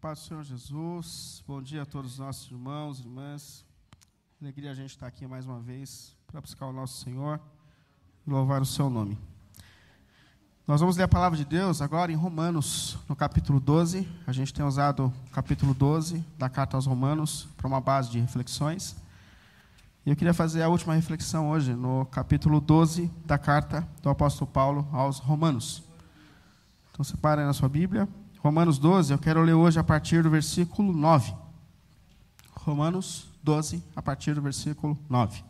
paz do Senhor Jesus, bom dia a todos os nossos irmãos e irmãs. Alegria a gente estar aqui mais uma vez para buscar o nosso Senhor e louvar o seu nome. Nós vamos ler a palavra de Deus agora em Romanos, no capítulo 12. A gente tem usado o capítulo 12 da carta aos Romanos para uma base de reflexões. E eu queria fazer a última reflexão hoje, no capítulo 12 da carta do apóstolo Paulo aos Romanos. Então, separem na sua Bíblia. Romanos 12, eu quero ler hoje a partir do versículo 9. Romanos 12, a partir do versículo 9.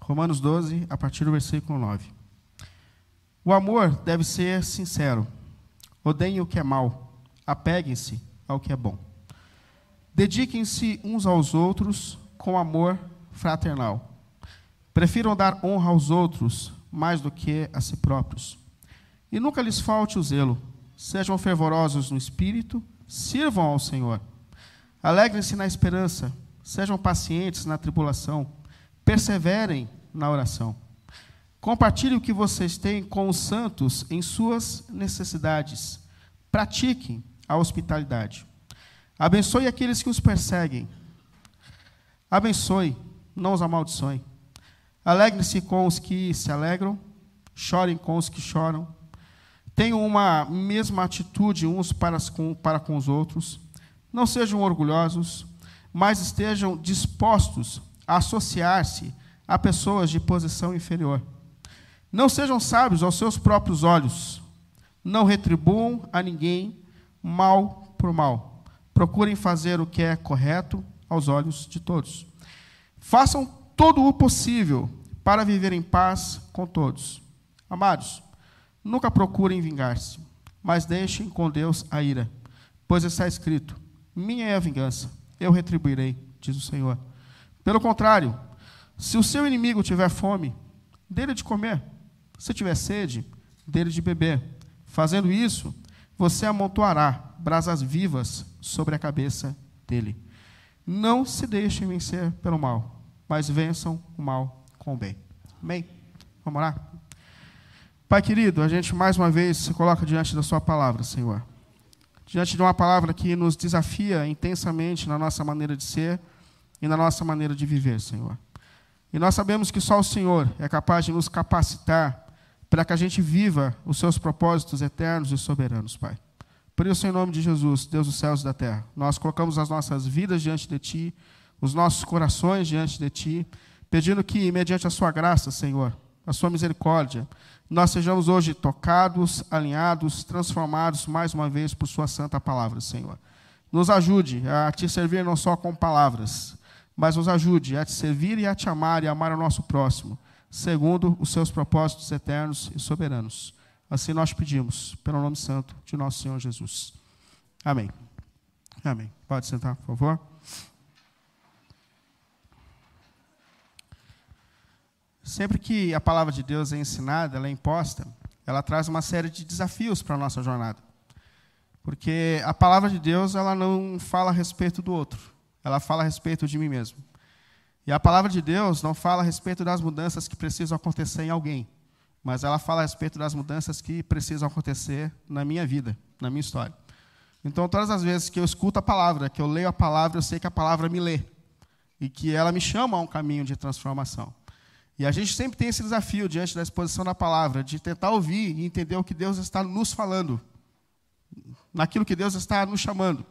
Romanos 12, a partir do versículo 9. O amor deve ser sincero. Odeiem o que é mal. Apeguem-se ao que é bom. Dediquem-se uns aos outros com amor fraternal. Prefiram dar honra aos outros mais do que a si próprios. E nunca lhes falte o zelo. Sejam fervorosos no espírito, sirvam ao Senhor. Alegrem-se na esperança, sejam pacientes na tribulação, perseverem na oração. Compartilhe o que vocês têm com os santos em suas necessidades. Pratiquem a hospitalidade. Abençoe aqueles que os perseguem. Abençoe, não os amaldiçoe. Alegre-se com os que se alegram, chorem com os que choram. Tenham uma mesma atitude uns para com, para com os outros. Não sejam orgulhosos, mas estejam dispostos a associar-se a pessoas de posição inferior. Não sejam sábios aos seus próprios olhos. Não retribuam a ninguém mal por mal Procurem fazer o que é correto aos olhos de todos. Façam todo o possível para viver em paz com todos. Amados, nunca procurem vingar-se, mas deixem com Deus a ira, pois está escrito: Minha é a vingança, eu retribuirei, diz o Senhor. Pelo contrário, se o seu inimigo tiver fome, dele de comer. Se tiver sede, dele de beber. Fazendo isso, você amontoará brasas vivas sobre a cabeça dele. Não se deixem vencer pelo mal, mas vençam o mal com o bem. Amém? Vamos orar? Pai querido, a gente mais uma vez se coloca diante da Sua palavra, Senhor. Diante de uma palavra que nos desafia intensamente na nossa maneira de ser e na nossa maneira de viver, Senhor. E nós sabemos que só o Senhor é capaz de nos capacitar para que a gente viva os seus propósitos eternos e soberanos, Pai. Por isso, em nome de Jesus, Deus dos céus e da terra, nós colocamos as nossas vidas diante de Ti, os nossos corações diante de Ti, pedindo que, mediante a Sua graça, Senhor, a Sua misericórdia, nós sejamos hoje tocados, alinhados, transformados mais uma vez por Sua santa palavra, Senhor. Nos ajude a Te servir não só com palavras, mas nos ajude a Te servir e a Te amar e amar o nosso próximo, segundo os Seus propósitos eternos e soberanos. Assim nós pedimos, pelo nome santo de nosso Senhor Jesus. Amém. Amém. Pode sentar, por favor. Sempre que a palavra de Deus é ensinada, ela é imposta, ela traz uma série de desafios para a nossa jornada. Porque a palavra de Deus, ela não fala a respeito do outro, ela fala a respeito de mim mesmo. E a palavra de Deus não fala a respeito das mudanças que precisam acontecer em alguém mas ela fala a respeito das mudanças que precisam acontecer na minha vida, na minha história. Então, todas as vezes que eu escuto a palavra, que eu leio a palavra, eu sei que a palavra me lê e que ela me chama a um caminho de transformação. E a gente sempre tem esse desafio diante da exposição da palavra, de tentar ouvir e entender o que Deus está nos falando, naquilo que Deus está nos chamando.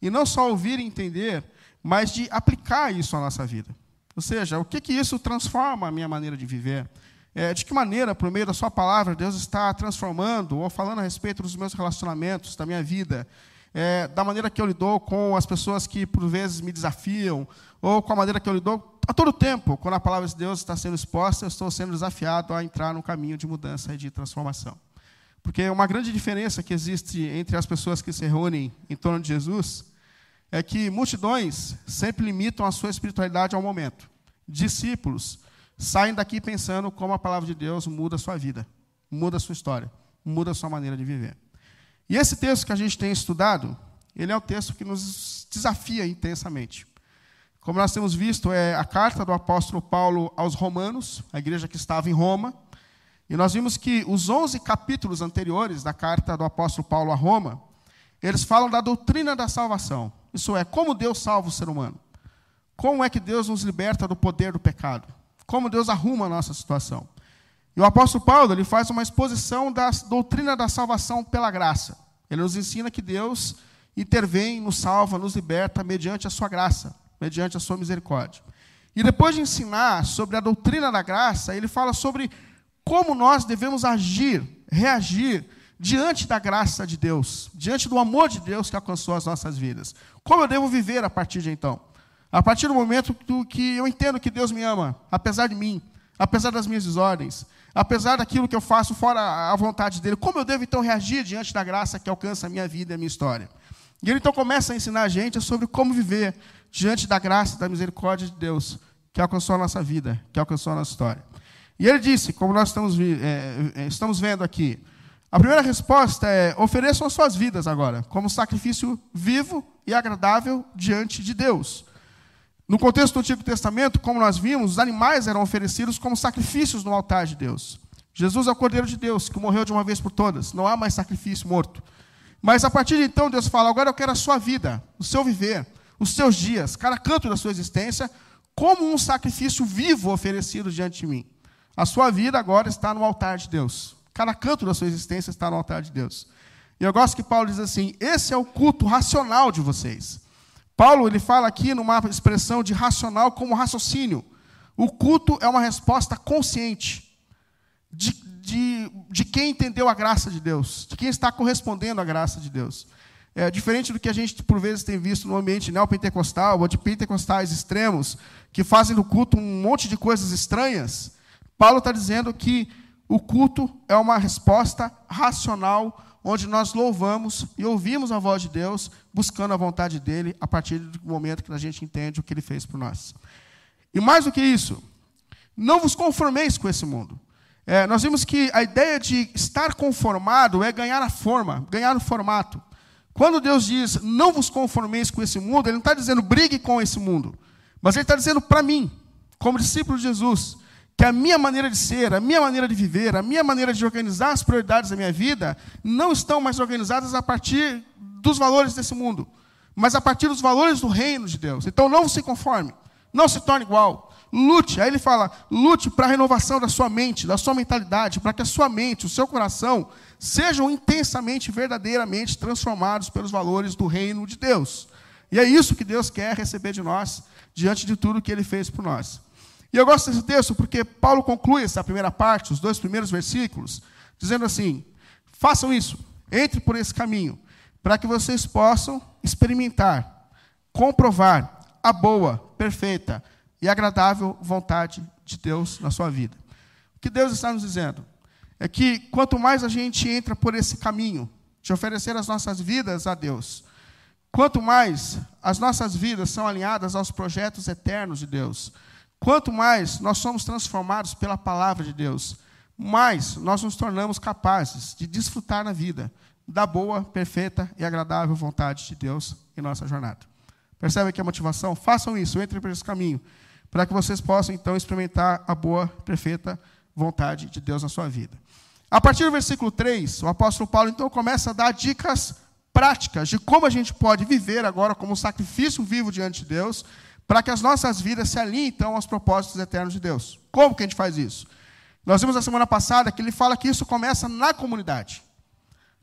E não só ouvir e entender, mas de aplicar isso à nossa vida. Ou seja, o que, que isso transforma a minha maneira de viver? É, de que maneira, por meio da Sua palavra, Deus está transformando ou falando a respeito dos meus relacionamentos, da minha vida, é, da maneira que eu lido com as pessoas que por vezes me desafiam, ou com a maneira que eu lido a todo tempo, quando a palavra de Deus está sendo exposta, eu estou sendo desafiado a entrar no caminho de mudança e de transformação. Porque uma grande diferença que existe entre as pessoas que se reúnem em torno de Jesus é que multidões sempre limitam a sua espiritualidade ao momento. Discípulos saem daqui pensando como a palavra de Deus muda a sua vida, muda a sua história, muda a sua maneira de viver. E esse texto que a gente tem estudado, ele é o texto que nos desafia intensamente. Como nós temos visto, é a carta do apóstolo Paulo aos Romanos, a igreja que estava em Roma. E nós vimos que os 11 capítulos anteriores da carta do apóstolo Paulo a Roma, eles falam da doutrina da salvação. Isso é, como Deus salva o ser humano. Como é que Deus nos liberta do poder do pecado? Como Deus arruma a nossa situação? E o apóstolo Paulo ele faz uma exposição da doutrina da salvação pela graça. Ele nos ensina que Deus intervém, nos salva, nos liberta mediante a sua graça, mediante a sua misericórdia. E depois de ensinar sobre a doutrina da graça, ele fala sobre como nós devemos agir, reagir diante da graça de Deus, diante do amor de Deus que alcançou as nossas vidas. Como eu devo viver a partir de então? A partir do momento que eu entendo que Deus me ama, apesar de mim, apesar das minhas desordens, apesar daquilo que eu faço fora a vontade dele, como eu devo então reagir diante da graça que alcança a minha vida e a minha história? E ele então começa a ensinar a gente sobre como viver diante da graça e da misericórdia de Deus que alcançou a nossa vida, que alcançou a nossa história. E ele disse, como nós estamos, é, é, estamos vendo aqui, a primeira resposta é: ofereçam as suas vidas agora, como sacrifício vivo e agradável diante de Deus. No contexto do Antigo Testamento, como nós vimos, os animais eram oferecidos como sacrifícios no altar de Deus. Jesus é o Cordeiro de Deus, que morreu de uma vez por todas. Não há mais sacrifício morto. Mas a partir de então, Deus fala: agora eu quero a sua vida, o seu viver, os seus dias, cada canto da sua existência, como um sacrifício vivo oferecido diante de mim. A sua vida agora está no altar de Deus. Cada canto da sua existência está no altar de Deus. E eu gosto que Paulo diz assim: esse é o culto racional de vocês. Paulo ele fala aqui numa expressão de racional como raciocínio. O culto é uma resposta consciente de, de, de quem entendeu a graça de Deus, de quem está correspondendo à graça de Deus. É diferente do que a gente por vezes tem visto no ambiente neopentecostal ou de pentecostais extremos que fazem do culto um monte de coisas estranhas. Paulo está dizendo que o culto é uma resposta racional, onde nós louvamos e ouvimos a voz de Deus, buscando a vontade dele, a partir do momento que a gente entende o que ele fez por nós. E mais do que isso, não vos conformeis com esse mundo. É, nós vimos que a ideia de estar conformado é ganhar a forma, ganhar o formato. Quando Deus diz não vos conformeis com esse mundo, Ele não está dizendo brigue com esse mundo, mas Ele está dizendo para mim, como discípulo de Jesus, que a minha maneira de ser, a minha maneira de viver, a minha maneira de organizar as prioridades da minha vida não estão mais organizadas a partir dos valores desse mundo, mas a partir dos valores do reino de Deus. Então não se conforme, não se torne igual. Lute, aí ele fala, lute para a renovação da sua mente, da sua mentalidade, para que a sua mente, o seu coração sejam intensamente, verdadeiramente transformados pelos valores do reino de Deus. E é isso que Deus quer receber de nós, diante de tudo que ele fez por nós. E eu gosto desse texto porque Paulo conclui essa primeira parte, os dois primeiros versículos, dizendo assim: façam isso, entre por esse caminho, para que vocês possam experimentar, comprovar a boa, perfeita e agradável vontade de Deus na sua vida. O que Deus está nos dizendo é que quanto mais a gente entra por esse caminho de oferecer as nossas vidas a Deus, quanto mais as nossas vidas são alinhadas aos projetos eternos de Deus, Quanto mais nós somos transformados pela palavra de Deus, mais nós nos tornamos capazes de desfrutar na vida da boa, perfeita e agradável vontade de Deus em nossa jornada. Percebe aqui a motivação? Façam isso, entrem por esse caminho, para que vocês possam então experimentar a boa, perfeita vontade de Deus na sua vida. A partir do versículo 3, o apóstolo Paulo então começa a dar dicas práticas de como a gente pode viver agora como um sacrifício vivo diante de Deus para que as nossas vidas se alinhem então aos propósitos eternos de Deus. Como que a gente faz isso? Nós vimos na semana passada que ele fala que isso começa na comunidade.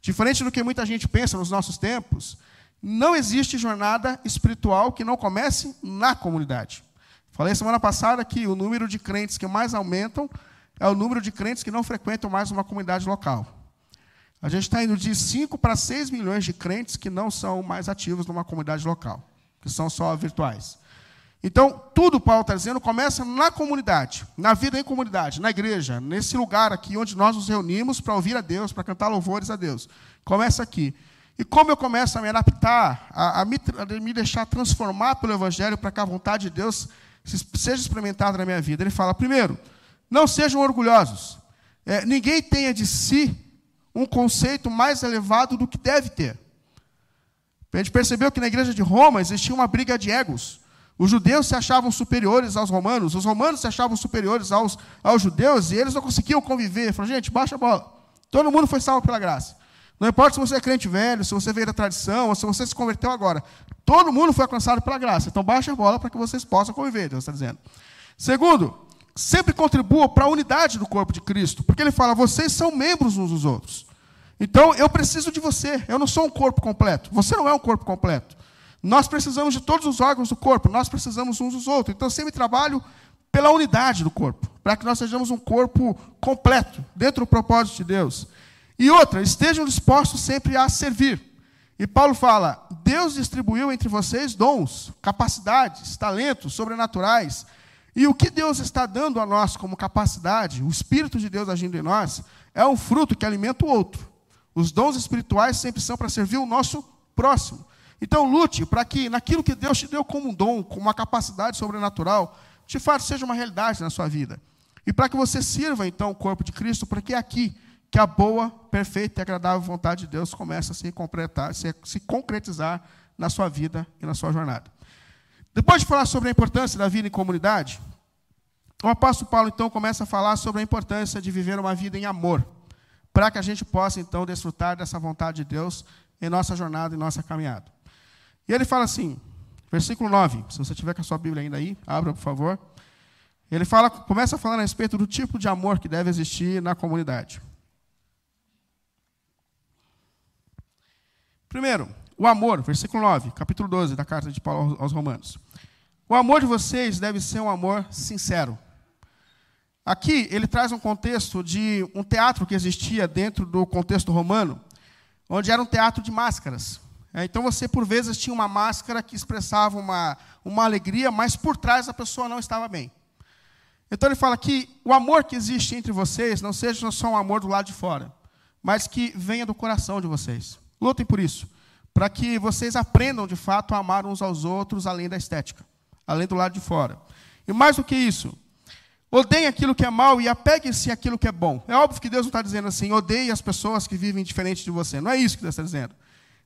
Diferente do que muita gente pensa nos nossos tempos, não existe jornada espiritual que não comece na comunidade. Falei semana passada que o número de crentes que mais aumentam é o número de crentes que não frequentam mais uma comunidade local. A gente está indo de 5 para 6 milhões de crentes que não são mais ativos numa comunidade local, que são só virtuais. Então, tudo Paulo está dizendo começa na comunidade, na vida em comunidade, na igreja, nesse lugar aqui onde nós nos reunimos para ouvir a Deus, para cantar louvores a Deus. Começa aqui. E como eu começo a me adaptar, a, a, me, a me, deixar transformar pelo Evangelho para que a vontade de Deus seja experimentada na minha vida? Ele fala: primeiro, não sejam orgulhosos. É, ninguém tenha de si um conceito mais elevado do que deve ter. A gente percebeu que na igreja de Roma existia uma briga de egos. Os judeus se achavam superiores aos romanos, os romanos se achavam superiores aos, aos judeus, e eles não conseguiam conviver. Falaram, gente, baixa a bola. Todo mundo foi salvo pela graça. Não importa se você é crente velho, se você veio da tradição, ou se você se converteu agora. Todo mundo foi alcançado pela graça. Então baixa a bola para que vocês possam conviver, Deus está dizendo. Segundo, sempre contribua para a unidade do corpo de Cristo. Porque ele fala, vocês são membros uns dos outros. Então eu preciso de você. Eu não sou um corpo completo. Você não é um corpo completo. Nós precisamos de todos os órgãos do corpo, nós precisamos uns dos outros. Então, sempre trabalho pela unidade do corpo, para que nós sejamos um corpo completo, dentro do propósito de Deus. E outra, estejam dispostos sempre a servir. E Paulo fala: Deus distribuiu entre vocês dons, capacidades, talentos sobrenaturais. E o que Deus está dando a nós como capacidade, o Espírito de Deus agindo em nós, é um fruto que alimenta o outro. Os dons espirituais sempre são para servir o nosso próximo. Então, lute para que naquilo que Deus te deu como um dom, como uma capacidade sobrenatural, de fato seja uma realidade na sua vida. E para que você sirva, então, o corpo de Cristo, porque é aqui que a boa, perfeita e agradável vontade de Deus começa a se, completar, se, se concretizar na sua vida e na sua jornada. Depois de falar sobre a importância da vida em comunidade, o apóstolo Paulo, então, começa a falar sobre a importância de viver uma vida em amor, para que a gente possa, então, desfrutar dessa vontade de Deus em nossa jornada, em nossa caminhada. E ele fala assim, versículo 9, se você tiver com a sua Bíblia ainda aí, abra, por favor. Ele fala, começa a falar a respeito do tipo de amor que deve existir na comunidade. Primeiro, o amor, versículo 9, capítulo 12 da carta de Paulo aos Romanos. O amor de vocês deve ser um amor sincero. Aqui ele traz um contexto de um teatro que existia dentro do contexto romano, onde era um teatro de máscaras. É, então você, por vezes, tinha uma máscara que expressava uma, uma alegria, mas por trás a pessoa não estava bem. Então ele fala que o amor que existe entre vocês não seja só um amor do lado de fora, mas que venha do coração de vocês. Lutem por isso, para que vocês aprendam de fato a amar uns aos outros além da estética, além do lado de fora. E mais do que isso, odeiem aquilo que é mal e apeguem-se àquilo que é bom. É óbvio que Deus não está dizendo assim, odeie as pessoas que vivem diferente de você. Não é isso que Deus está dizendo.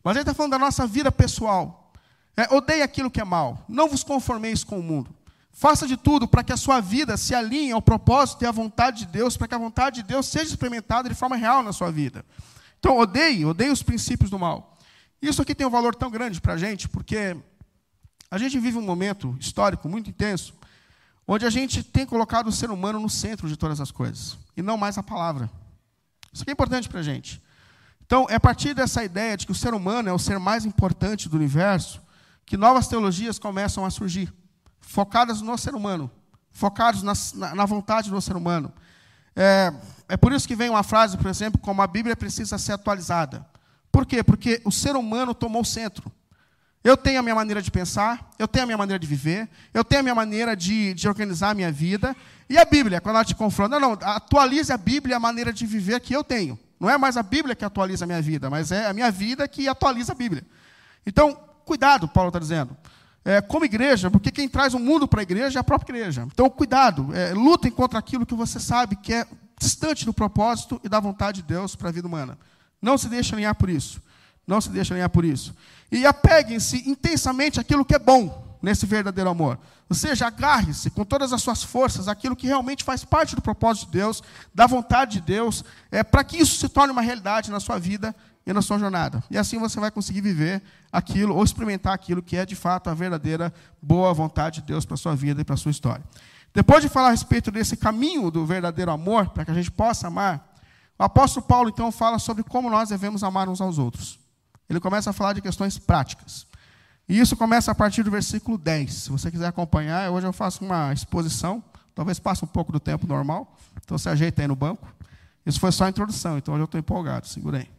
Mas ele está falando da nossa vida pessoal. É, odeie aquilo que é mal. Não vos conformeis com o mundo. Faça de tudo para que a sua vida se alinhe ao propósito e à vontade de Deus, para que a vontade de Deus seja experimentada de forma real na sua vida. Então, odeie, odeie os princípios do mal. Isso aqui tem um valor tão grande para a gente, porque a gente vive um momento histórico muito intenso, onde a gente tem colocado o ser humano no centro de todas as coisas, e não mais a palavra. Isso aqui é importante para a gente. Então, é a partir dessa ideia de que o ser humano é o ser mais importante do universo que novas teologias começam a surgir, focadas no ser humano, focadas na, na vontade do ser humano. É, é por isso que vem uma frase, por exemplo, como a Bíblia precisa ser atualizada. Por quê? Porque o ser humano tomou o centro. Eu tenho a minha maneira de pensar, eu tenho a minha maneira de viver, eu tenho a minha maneira de, de organizar a minha vida. E a Bíblia, quando ela te confronta, não, não, atualize a Bíblia a maneira de viver que eu tenho. Não é mais a Bíblia que atualiza a minha vida, mas é a minha vida que atualiza a Bíblia. Então, cuidado, Paulo está dizendo. É, como igreja, porque quem traz o mundo para a igreja é a própria igreja. Então, cuidado, é, lutem contra aquilo que você sabe que é distante do propósito e da vontade de Deus para a vida humana. Não se deixe alinhar por isso. Não se deixe alinhar por isso. E apeguem-se intensamente àquilo que é bom nesse verdadeiro amor. Ou seja, agarre-se com todas as suas forças aquilo que realmente faz parte do propósito de Deus, da vontade de Deus, é, para que isso se torne uma realidade na sua vida e na sua jornada. E assim você vai conseguir viver aquilo ou experimentar aquilo que é de fato a verdadeira boa vontade de Deus para a sua vida e para a sua história. Depois de falar a respeito desse caminho do verdadeiro amor, para que a gente possa amar, o apóstolo Paulo então fala sobre como nós devemos amar uns aos outros. Ele começa a falar de questões práticas. E isso começa a partir do versículo 10. Se você quiser acompanhar, hoje eu faço uma exposição. Talvez passe um pouco do tempo normal. Então se ajeita aí no banco. Isso foi só a introdução, então hoje eu estou empolgado. Segurei.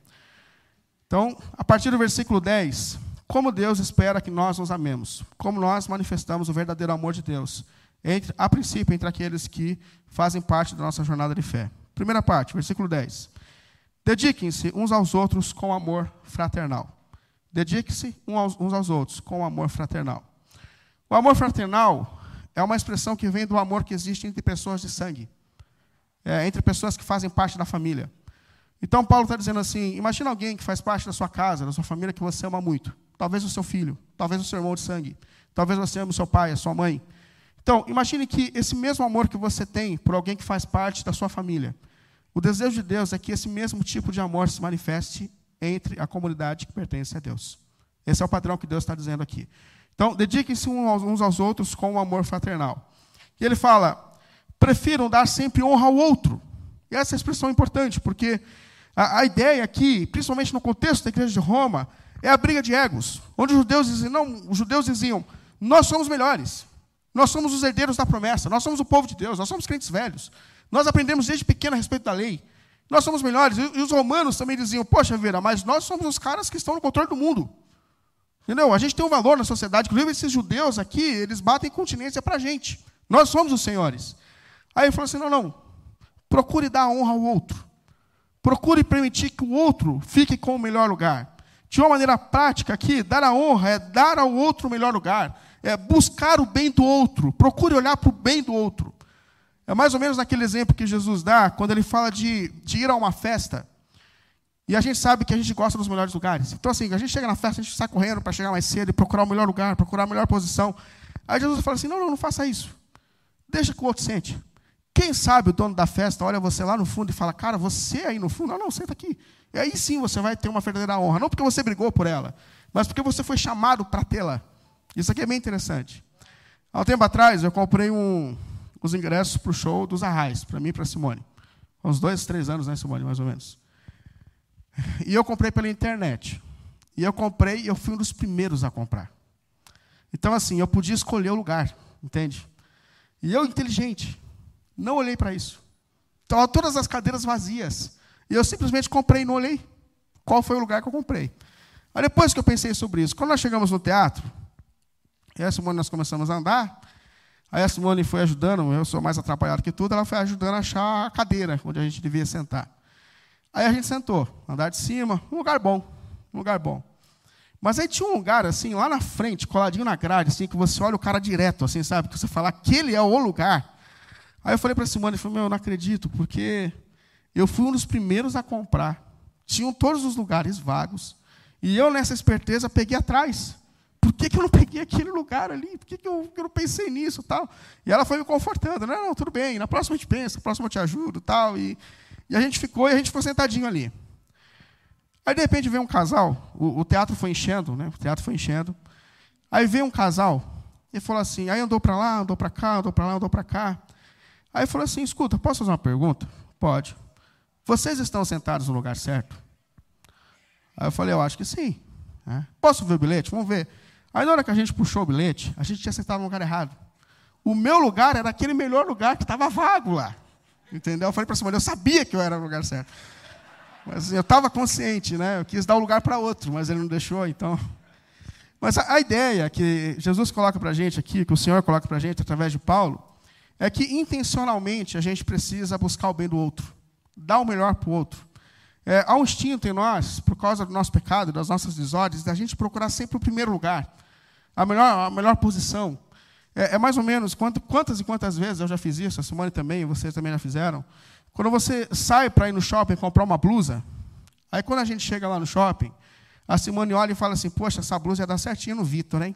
Então, a partir do versículo 10, como Deus espera que nós nos amemos, como nós manifestamos o verdadeiro amor de Deus, entre, a princípio, entre aqueles que fazem parte da nossa jornada de fé. Primeira parte, versículo 10. Dediquem-se uns aos outros com amor fraternal. Dedique-se uns aos outros com amor fraternal. O amor fraternal é uma expressão que vem do amor que existe entre pessoas de sangue, é, entre pessoas que fazem parte da família. Então, Paulo está dizendo assim: imagina alguém que faz parte da sua casa, da sua família, que você ama muito. talvez o seu filho, talvez o seu irmão de sangue, talvez você ame o seu pai, a sua mãe. Então, imagine que esse mesmo amor que você tem por alguém que faz parte da sua família, o desejo de Deus é que esse mesmo tipo de amor se manifeste entre a comunidade que pertence a Deus. Esse é o padrão que Deus está dizendo aqui. Então, dediquem-se uns aos outros com um amor fraternal. E ele fala: prefiram dar sempre honra ao outro. E essa é expressão importante, porque a, a, ideia aqui, principalmente no contexto da igreja de Roma, é a briga de egos, onde os judeus diziam, não, os judeus diziam, nós somos melhores, nós somos os herdeiros da promessa, nós somos o povo de Deus, nós somos crentes velhos, nós aprendemos desde pequeno a respeito da lei, nós somos melhores. E, os romanos também diziam, poxa, Vera, mas nós somos os caras que estão no controle do mundo. Entendeu? A gente tem um valor na sociedade, inclusive esses judeus aqui, eles batem continência para a gente. Nós somos os senhores. Aí ele falou assim: não, não. Procure dar honra ao outro. Procure permitir que o outro fique com o melhor lugar. De uma maneira prática aqui, dar a honra é dar ao outro o melhor lugar. É buscar o bem do outro. Procure olhar para o bem do outro. É mais ou menos naquele exemplo que Jesus dá, quando ele fala de, de ir a uma festa. E a gente sabe que a gente gosta dos melhores lugares. Então, assim, a gente chega na festa, a gente sai correndo para chegar mais cedo e procurar o melhor lugar, procurar a melhor posição. Aí Jesus fala assim: não, não, não faça isso. Deixa que o outro sente. Quem sabe o dono da festa olha você lá no fundo e fala, cara, você aí no fundo, não, não, senta aqui. E aí sim você vai ter uma verdadeira honra. Não porque você brigou por ela, mas porque você foi chamado para tê-la. Isso aqui é bem interessante. Há um tempo atrás, eu comprei um, os ingressos para o show dos Arrais, para mim e para Simone. Uns dois, três anos, né, Simone, mais ou menos. E eu comprei pela internet. E eu comprei, e eu fui um dos primeiros a comprar. Então, assim, eu podia escolher o lugar, entende? E eu, inteligente, não olhei para isso. Estavam todas as cadeiras vazias. E eu simplesmente comprei e não olhei qual foi o lugar que eu comprei. Aí depois que eu pensei sobre isso, quando nós chegamos no teatro, e a Simone nós começamos a andar, aí a Simone foi ajudando, eu sou mais atrapalhado que tudo, ela foi ajudando a achar a cadeira onde a gente devia sentar. Aí a gente sentou, andar de cima, um lugar bom, um lugar bom. Mas aí tinha um lugar, assim, lá na frente, coladinho na grade, assim, que você olha o cara direto, assim, sabe? Que você fala, aquele é o lugar. Aí eu falei para a Simone, eu falei, meu, eu não acredito, porque eu fui um dos primeiros a comprar. Tinham todos os lugares vagos. E eu, nessa esperteza, peguei atrás. Por que, que eu não peguei aquele lugar ali? Por que, que, eu, que eu não pensei nisso tal? E ela foi me confortando. Não, não, tudo bem, na próxima a gente pensa, na próxima eu te ajudo tal. E, e a gente ficou, e a gente ficou sentadinho ali. Aí, de repente, veio um casal, o, o, teatro foi enchendo, né? O teatro foi enchendo. Aí veio um casal e falou assim, aí andou para lá, andou para cá, andou para lá, andou para cá. Aí falou assim, escuta, posso fazer uma pergunta? Pode. Vocês estão sentados no lugar certo? Aí eu falei, eu acho que sim. É. Posso ver o bilhete? Vamos ver. Aí na hora que a gente puxou o bilhete, a gente tinha sentado no lugar errado. O meu lugar era aquele melhor lugar que estava vago lá. Entendeu? Eu falei para Simone, eu sabia que eu era no lugar certo. Mas eu estava consciente, né? Eu quis dar o um lugar para outro, mas ele não deixou, então. Mas a, a ideia que Jesus coloca para a gente aqui, que o Senhor coloca para a gente através de Paulo, é que intencionalmente a gente precisa buscar o bem do outro, dar o melhor para o outro. É, há um instinto em nós, por causa do nosso pecado, das nossas desordens, da gente procurar sempre o primeiro lugar, a melhor, a melhor posição. É, é mais ou menos quanto, quantas e quantas vezes eu já fiz isso, a Simone também, vocês também já fizeram. Quando você sai para ir no shopping comprar uma blusa, aí quando a gente chega lá no shopping, a Simone olha e fala assim: Poxa, essa blusa ia dar certinho no Vitor, hein?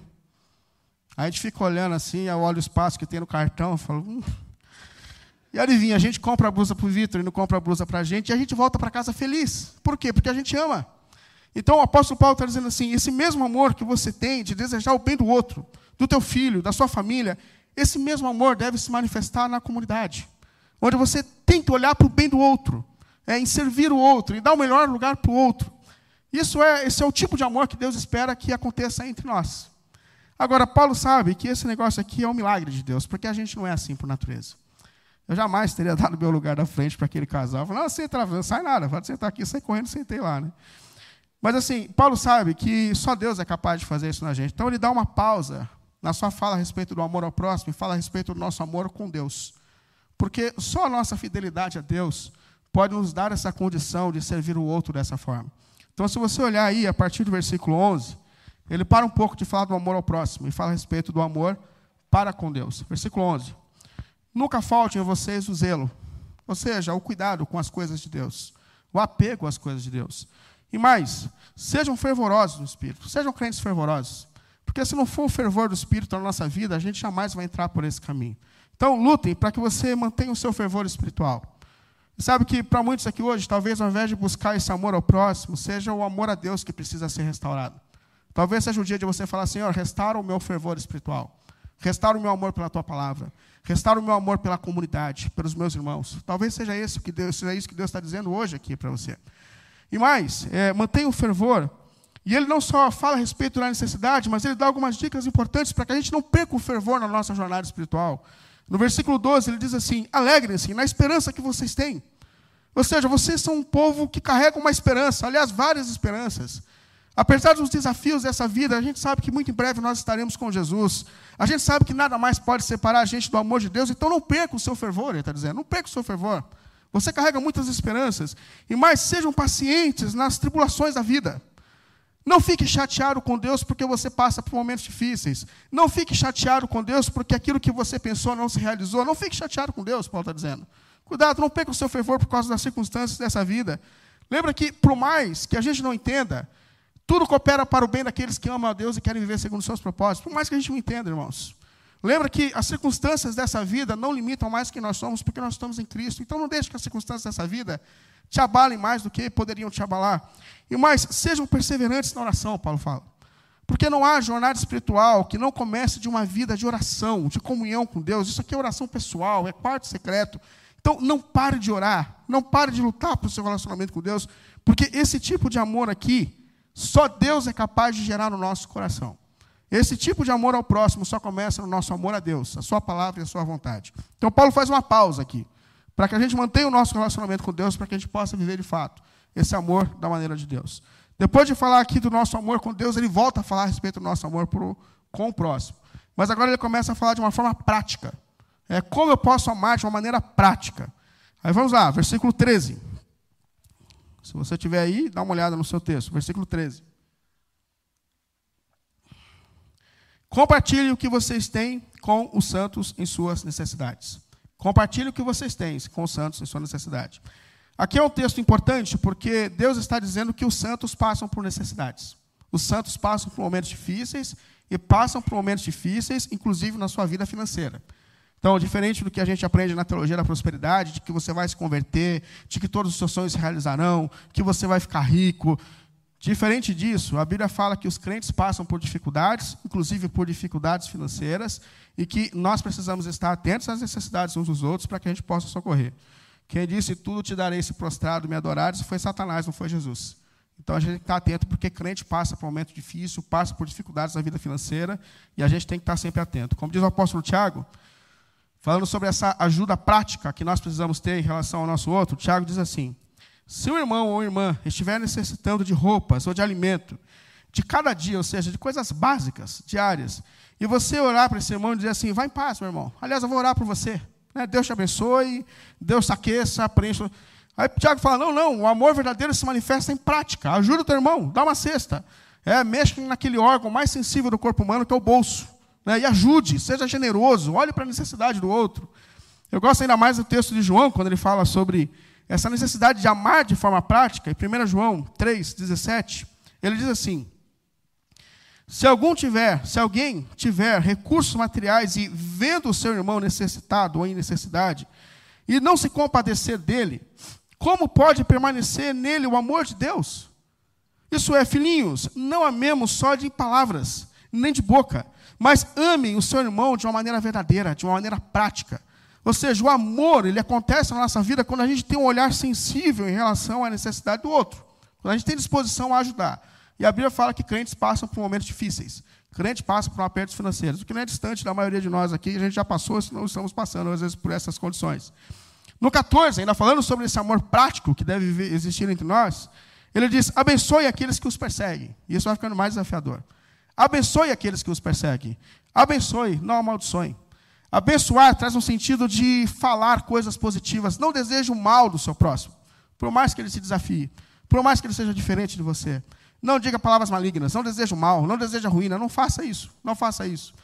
Aí a gente fica olhando assim, eu olho o espaço que tem no cartão, eu falo. Hum. E adivinha, a gente compra a blusa para o Vitor e não compra a blusa para a gente, e a gente volta para casa feliz. Por quê? Porque a gente ama. Então o apóstolo Paulo está dizendo assim: esse mesmo amor que você tem de desejar o bem do outro, do teu filho, da sua família, esse mesmo amor deve se manifestar na comunidade onde você que olhar para o bem do outro, é, em servir o outro, em dar o melhor lugar para o outro. Isso é, esse é o tipo de amor que Deus espera que aconteça entre nós. Agora, Paulo sabe que esse negócio aqui é um milagre de Deus, porque a gente não é assim por natureza. Eu jamais teria dado meu lugar da frente para aquele casal. Falei, não, senta não sai nada, pode sentar aqui, sai correndo, sentei lá. Né? Mas assim, Paulo sabe que só Deus é capaz de fazer isso na gente. Então ele dá uma pausa na sua fala a respeito do amor ao próximo e fala a respeito do nosso amor com Deus. Porque só a nossa fidelidade a Deus pode nos dar essa condição de servir o outro dessa forma. Então, se você olhar aí, a partir do versículo 11, ele para um pouco de falar do amor ao próximo e fala a respeito do amor para com Deus. Versículo 11. Nunca falte em vocês o zelo, ou seja, o cuidado com as coisas de Deus, o apego às coisas de Deus. E mais, sejam fervorosos no Espírito, sejam crentes fervorosos. Porque se não for o fervor do Espírito na nossa vida, a gente jamais vai entrar por esse caminho. Então, lutem para que você mantenha o seu fervor espiritual. E sabe que para muitos aqui hoje, talvez ao invés de buscar esse amor ao próximo, seja o amor a Deus que precisa ser restaurado. Talvez seja o dia de você falar, Senhor, restaura o meu fervor espiritual. Restaura o meu amor pela tua palavra. Restaura o meu amor pela comunidade, pelos meus irmãos. Talvez seja, que Deus, seja isso que Deus está dizendo hoje aqui para você. E mais, é, mantenha o fervor. E ele não só fala a respeito da necessidade, mas ele dá algumas dicas importantes para que a gente não perca o fervor na nossa jornada espiritual. No versículo 12, ele diz assim: Alegrem-se na esperança que vocês têm. Ou seja, vocês são um povo que carrega uma esperança, aliás, várias esperanças. Apesar dos desafios dessa vida, a gente sabe que muito em breve nós estaremos com Jesus. A gente sabe que nada mais pode separar a gente do amor de Deus, então não perca o seu fervor, ele está dizendo, não perca o seu fervor. Você carrega muitas esperanças. E mais, sejam pacientes nas tribulações da vida. Não fique chateado com Deus porque você passa por momentos difíceis. Não fique chateado com Deus porque aquilo que você pensou não se realizou. Não fique chateado com Deus, Paulo está dizendo. Cuidado, não perca o seu fervor por causa das circunstâncias dessa vida. Lembra que, por mais que a gente não entenda, tudo coopera para o bem daqueles que amam a Deus e querem viver segundo os seus propósitos. Por mais que a gente não entenda, irmãos. Lembra que as circunstâncias dessa vida não limitam mais quem nós somos, porque nós estamos em Cristo. Então não deixe que as circunstâncias dessa vida te abalem mais do que poderiam te abalar. E mais, sejam perseverantes na oração, Paulo fala. Porque não há jornada espiritual que não comece de uma vida de oração, de comunhão com Deus. Isso aqui é oração pessoal, é quarto secreto. Então não pare de orar, não pare de lutar pelo seu relacionamento com Deus, porque esse tipo de amor aqui só Deus é capaz de gerar no nosso coração. Esse tipo de amor ao próximo só começa no nosso amor a Deus, a Sua palavra e a Sua vontade. Então, Paulo faz uma pausa aqui, para que a gente mantenha o nosso relacionamento com Deus, para que a gente possa viver de fato esse amor da maneira de Deus. Depois de falar aqui do nosso amor com Deus, ele volta a falar a respeito do nosso amor pro, com o próximo. Mas agora ele começa a falar de uma forma prática. É como eu posso amar de uma maneira prática. Aí vamos lá, versículo 13. Se você tiver aí, dá uma olhada no seu texto, versículo 13. Compartilhe o que vocês têm com os santos em suas necessidades. Compartilhe o que vocês têm com os santos em sua necessidade. Aqui é um texto importante porque Deus está dizendo que os santos passam por necessidades. Os santos passam por momentos difíceis e passam por momentos difíceis, inclusive na sua vida financeira. Então, diferente do que a gente aprende na teologia da prosperidade, de que você vai se converter, de que todos os seus sonhos se realizarão, que você vai ficar rico, diferente disso, a Bíblia fala que os crentes passam por dificuldades, inclusive por dificuldades financeiras, e que nós precisamos estar atentos às necessidades uns dos outros para que a gente possa socorrer. Quem disse tudo te darei se prostrado me adorares foi Satanás, não foi Jesus. Então a gente tem que estar atento, porque crente passa por um momento difícil, passa por dificuldades na vida financeira, e a gente tem que estar sempre atento. Como diz o apóstolo Tiago, falando sobre essa ajuda prática que nós precisamos ter em relação ao nosso outro, Tiago diz assim: se o irmão ou irmã estiver necessitando de roupas ou de alimento, de cada dia, ou seja, de coisas básicas, diárias, e você orar para esse irmão e dizer assim: vai em paz, meu irmão. Aliás, eu vou orar por você. Né? Deus te abençoe, Deus te aqueça, preencha. Aí Tiago fala: não, não, o amor verdadeiro se manifesta em prática. Ajuda o teu irmão, dá uma cesta. É, mexe naquele órgão mais sensível do corpo humano, que é o bolso. Né? E ajude, seja generoso, olhe para a necessidade do outro. Eu gosto ainda mais do texto de João, quando ele fala sobre essa necessidade de amar de forma prática. Em 1 João 3, 17, ele diz assim: se algum tiver, se alguém tiver recursos materiais e vendo o seu irmão necessitado ou em necessidade, e não se compadecer dele, como pode permanecer nele o amor de Deus? Isso é, filhinhos, não amemos só de palavras, nem de boca, mas amem o seu irmão de uma maneira verdadeira, de uma maneira prática. Ou seja, o amor, ele acontece na nossa vida quando a gente tem um olhar sensível em relação à necessidade do outro. Quando a gente tem disposição a ajudar. E a Bíblia fala que crentes passam por momentos difíceis. Crentes passam por apertos financeiros, o que não é distante da maioria de nós aqui, a gente já passou, se não estamos passando, às vezes, por essas condições. No 14, ainda falando sobre esse amor prático que deve existir entre nós, ele diz: abençoe aqueles que os perseguem. E isso vai ficando mais desafiador. Abençoe aqueles que os perseguem. Abençoe, não amaldiçoe. Abençoar traz um sentido de falar coisas positivas. Não deseje o mal do seu próximo, por mais que ele se desafie, por mais que ele seja diferente de você. Não diga palavras malignas, não deseje o mal, não deseje a ruína, não faça isso, não faça isso.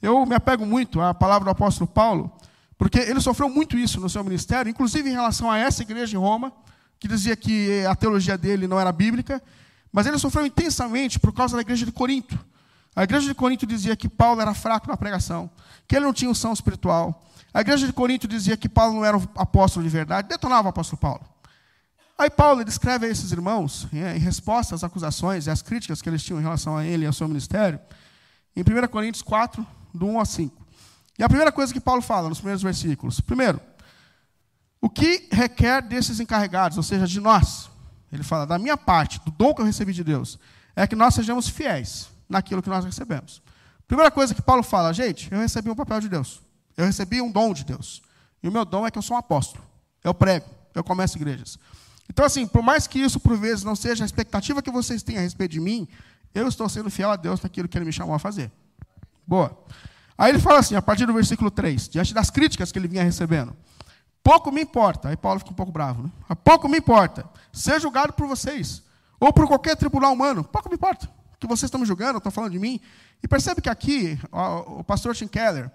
Eu me apego muito à palavra do apóstolo Paulo, porque ele sofreu muito isso no seu ministério, inclusive em relação a essa igreja em Roma, que dizia que a teologia dele não era bíblica, mas ele sofreu intensamente por causa da igreja de Corinto. A igreja de Corinto dizia que Paulo era fraco na pregação, que ele não tinha unção espiritual. A igreja de Corinto dizia que Paulo não era o apóstolo de verdade, detonava o apóstolo Paulo. Aí Paulo descreve a esses irmãos, em resposta às acusações e às críticas que eles tinham em relação a ele e ao seu ministério, em 1 Coríntios 4, do 1 a 5. E a primeira coisa que Paulo fala nos primeiros versículos, primeiro, o que requer desses encarregados, ou seja, de nós, ele fala, da minha parte, do dom que eu recebi de Deus, é que nós sejamos fiéis naquilo que nós recebemos. Primeira coisa que Paulo fala, gente, eu recebi um papel de Deus. Eu recebi um dom de Deus. E o meu dom é que eu sou um apóstolo. Eu prego, eu começo igrejas. Então, assim, por mais que isso, por vezes, não seja a expectativa que vocês têm a respeito de mim, eu estou sendo fiel a Deus naquilo que Ele me chamou a fazer. Boa. Aí ele fala assim, a partir do versículo 3, diante das críticas que ele vinha recebendo. Pouco me importa, aí Paulo fica um pouco bravo, né? Pouco me importa ser julgado por vocês, ou por qualquer tribunal humano, pouco me importa que vocês estão me julgando, estão falando de mim. E percebe que aqui, o pastor Tim Keller,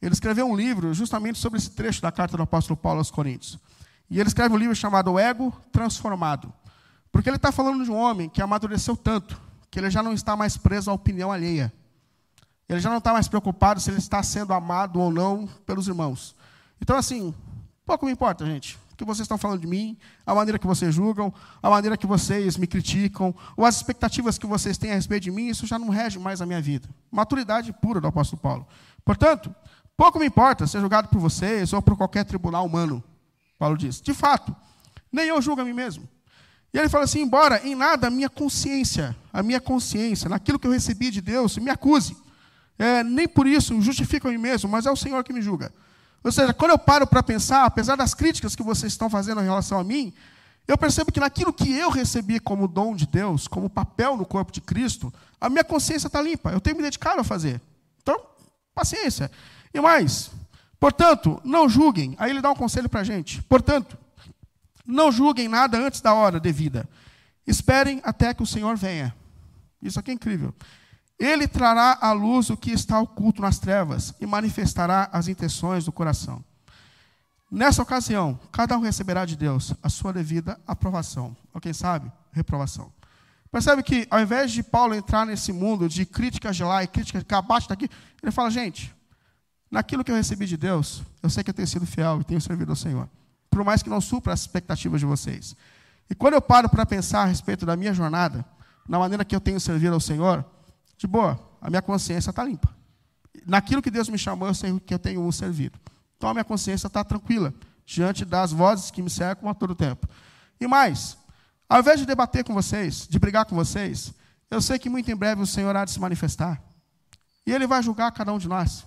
ele escreveu um livro justamente sobre esse trecho da carta do apóstolo Paulo aos Coríntios. E ele escreve um livro chamado Ego Transformado. Porque ele está falando de um homem que amadureceu tanto, que ele já não está mais preso à opinião alheia. Ele já não está mais preocupado se ele está sendo amado ou não pelos irmãos. Então, assim, pouco me importa, gente que vocês estão falando de mim, a maneira que vocês julgam, a maneira que vocês me criticam, ou as expectativas que vocês têm a respeito de mim, isso já não rege mais a minha vida. Maturidade pura do apóstolo Paulo. Portanto, pouco me importa ser julgado por vocês ou por qualquer tribunal humano, Paulo diz. De fato, nem eu julgo a mim mesmo. E ele fala assim: embora em nada a minha consciência, a minha consciência, naquilo que eu recebi de Deus, me acuse. É, nem por isso justifico a mim mesmo, mas é o Senhor que me julga. Ou seja, quando eu paro para pensar, apesar das críticas que vocês estão fazendo em relação a mim, eu percebo que naquilo que eu recebi como dom de Deus, como papel no corpo de Cristo, a minha consciência está limpa. Eu tenho me dedicado a fazer. Então, paciência. E mais, portanto, não julguem. Aí ele dá um conselho para a gente. Portanto, não julguem nada antes da hora devida. Esperem até que o Senhor venha. Isso aqui é incrível. Ele trará à luz o que está oculto nas trevas e manifestará as intenções do coração. Nessa ocasião, cada um receberá de Deus a sua devida aprovação. Ou quem sabe, reprovação. Percebe que, ao invés de Paulo entrar nesse mundo de críticas de lá e críticas de cá, bate daqui, ele fala, gente, naquilo que eu recebi de Deus, eu sei que eu tenho sido fiel e tenho servido ao Senhor. Por mais que não supra as expectativas de vocês. E quando eu paro para pensar a respeito da minha jornada, na maneira que eu tenho servido ao Senhor, de boa, a minha consciência está limpa. Naquilo que Deus me chamou, eu sei que eu tenho um servido. Então a minha consciência está tranquila diante das vozes que me cercam a todo tempo. E mais, ao invés de debater com vocês, de brigar com vocês, eu sei que muito em breve o Senhor há de se manifestar. E Ele vai julgar cada um de nós.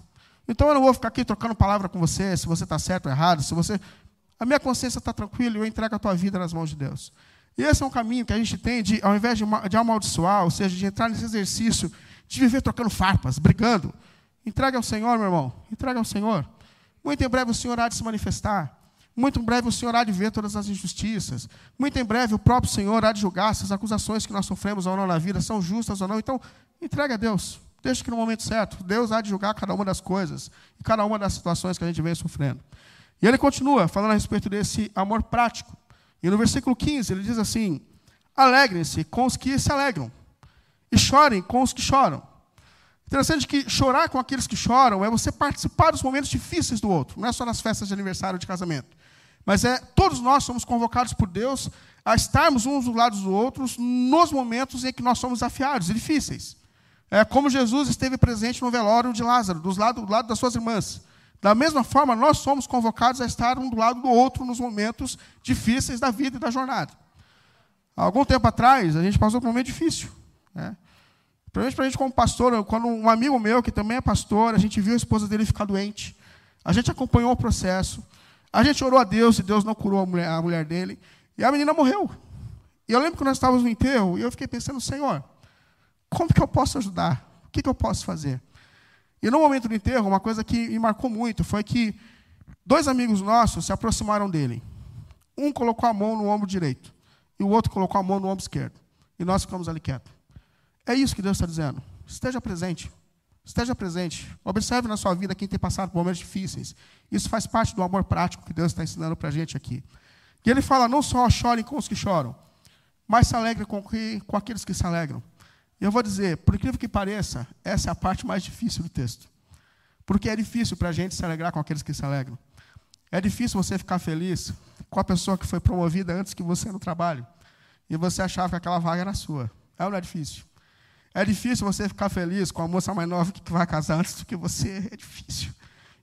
Então eu não vou ficar aqui trocando palavra com você, se você está certo ou errado, se você. A minha consciência está tranquila e eu entrego a tua vida nas mãos de Deus. E esse é um caminho que a gente tem de, ao invés de, de amaldiçoar, ou seja, de entrar nesse exercício de viver trocando farpas, brigando. Entregue ao Senhor, meu irmão. Entregue ao Senhor. Muito em breve o Senhor há de se manifestar. Muito em breve o Senhor há de ver todas as injustiças. Muito em breve o próprio Senhor há de julgar se as acusações que nós sofremos ou não na vida são justas ou não. Então, entregue a Deus. Deixe que no momento certo, Deus há de julgar cada uma das coisas e cada uma das situações que a gente vem sofrendo. E ele continua falando a respeito desse amor prático. E no versículo 15 ele diz assim: Alegrem-se com os que se alegram, e chorem com os que choram. Interessante que chorar com aqueles que choram é você participar dos momentos difíceis do outro, não é só nas festas de aniversário de casamento. Mas é todos nós somos convocados por Deus a estarmos uns do lado dos outros nos momentos em que nós somos desafiados e difíceis. É como Jesus esteve presente no velório de Lázaro, do lado, do lado das suas irmãs. Da mesma forma, nós somos convocados a estar um do lado do outro nos momentos difíceis da vida e da jornada. Há algum tempo atrás, a gente passou por um momento difícil. Né? Principalmente para a gente como pastor, quando um amigo meu, que também é pastor, a gente viu a esposa dele ficar doente. A gente acompanhou o processo. A gente orou a Deus e Deus não curou a mulher, a mulher dele. E a menina morreu. E eu lembro que nós estávamos no enterro e eu fiquei pensando, Senhor, como que eu posso ajudar? O que, que eu posso fazer? E no momento do enterro, uma coisa que me marcou muito foi que dois amigos nossos se aproximaram dele. Um colocou a mão no ombro direito e o outro colocou a mão no ombro esquerdo. E nós ficamos ali quietos. É isso que Deus está dizendo. Esteja presente. Esteja presente. Observe na sua vida quem tem passado por momentos difíceis. Isso faz parte do amor prático que Deus está ensinando para a gente aqui. E ele fala: não só chorem com os que choram, mas se alegrem com, com aqueles que se alegram. Eu vou dizer, por incrível que pareça, essa é a parte mais difícil do texto. Porque é difícil para a gente se alegrar com aqueles que se alegram. É difícil você ficar feliz com a pessoa que foi promovida antes que você no trabalho. E você achava que aquela vaga era sua. É ou não é difícil? É difícil você ficar feliz com a moça mais nova que vai casar antes do que você. É difícil.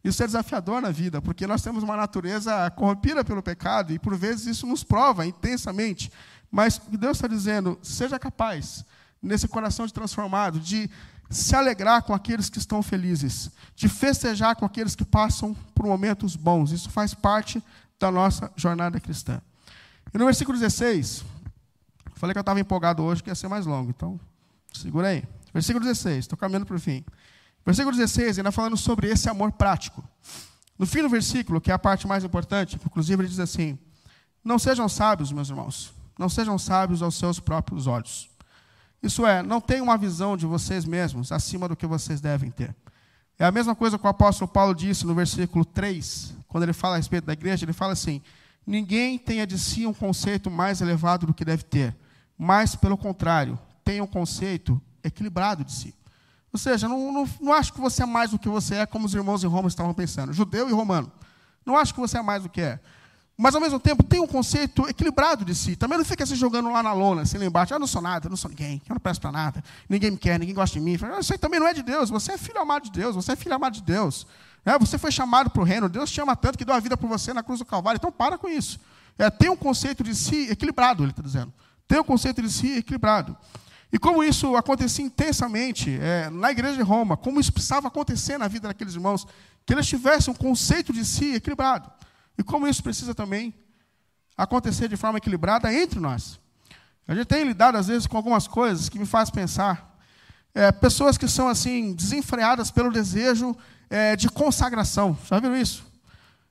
Isso é desafiador na vida, porque nós temos uma natureza corrompida pelo pecado e, por vezes, isso nos prova intensamente. Mas Deus está dizendo: seja capaz, nesse coração de transformado, de se alegrar com aqueles que estão felizes, de festejar com aqueles que passam por momentos bons. Isso faz parte da nossa jornada cristã. E no versículo 16, falei que eu estava empolgado hoje, que ia ser mais longo, então segura aí. Versículo 16, estou caminhando para o fim. Versículo 16, ainda falando sobre esse amor prático. No fim do versículo, que é a parte mais importante, inclusive ele diz assim: Não sejam sábios, meus irmãos, não sejam sábios aos seus próprios olhos. Isso é, não tenham uma visão de vocês mesmos acima do que vocês devem ter. É a mesma coisa que o apóstolo Paulo disse no versículo 3, quando ele fala a respeito da igreja, ele fala assim: Ninguém tenha de si um conceito mais elevado do que deve ter, mas, pelo contrário, tenha um conceito equilibrado de si. Ou seja, não, não, não acho que você é mais do que você é, como os irmãos em Roma estavam pensando, judeu e romano. Não acho que você é mais do que é. Mas, ao mesmo tempo, tem um conceito equilibrado de si. Também não fica se jogando lá na lona, assim, lá embaixo. Ah, não sou nada, não sou ninguém, eu não presto para nada, ninguém me quer, ninguém gosta de mim. Isso aí também não é de Deus, você é filho amado de Deus, você é filho amado de Deus. É, você foi chamado para o reino, Deus te ama tanto que deu a vida por você na cruz do Calvário. Então, para com isso. É, tem um conceito de si equilibrado, ele está dizendo. Tem um conceito de si equilibrado. E como isso acontecia intensamente é, na igreja de Roma, como isso precisava acontecer na vida daqueles irmãos, que eles tivessem um conceito de si equilibrado. E como isso precisa também acontecer de forma equilibrada entre nós. A gente tem lidado, às vezes, com algumas coisas que me fazem pensar. É, pessoas que são assim, desenfreadas pelo desejo é, de consagração. Já viram isso?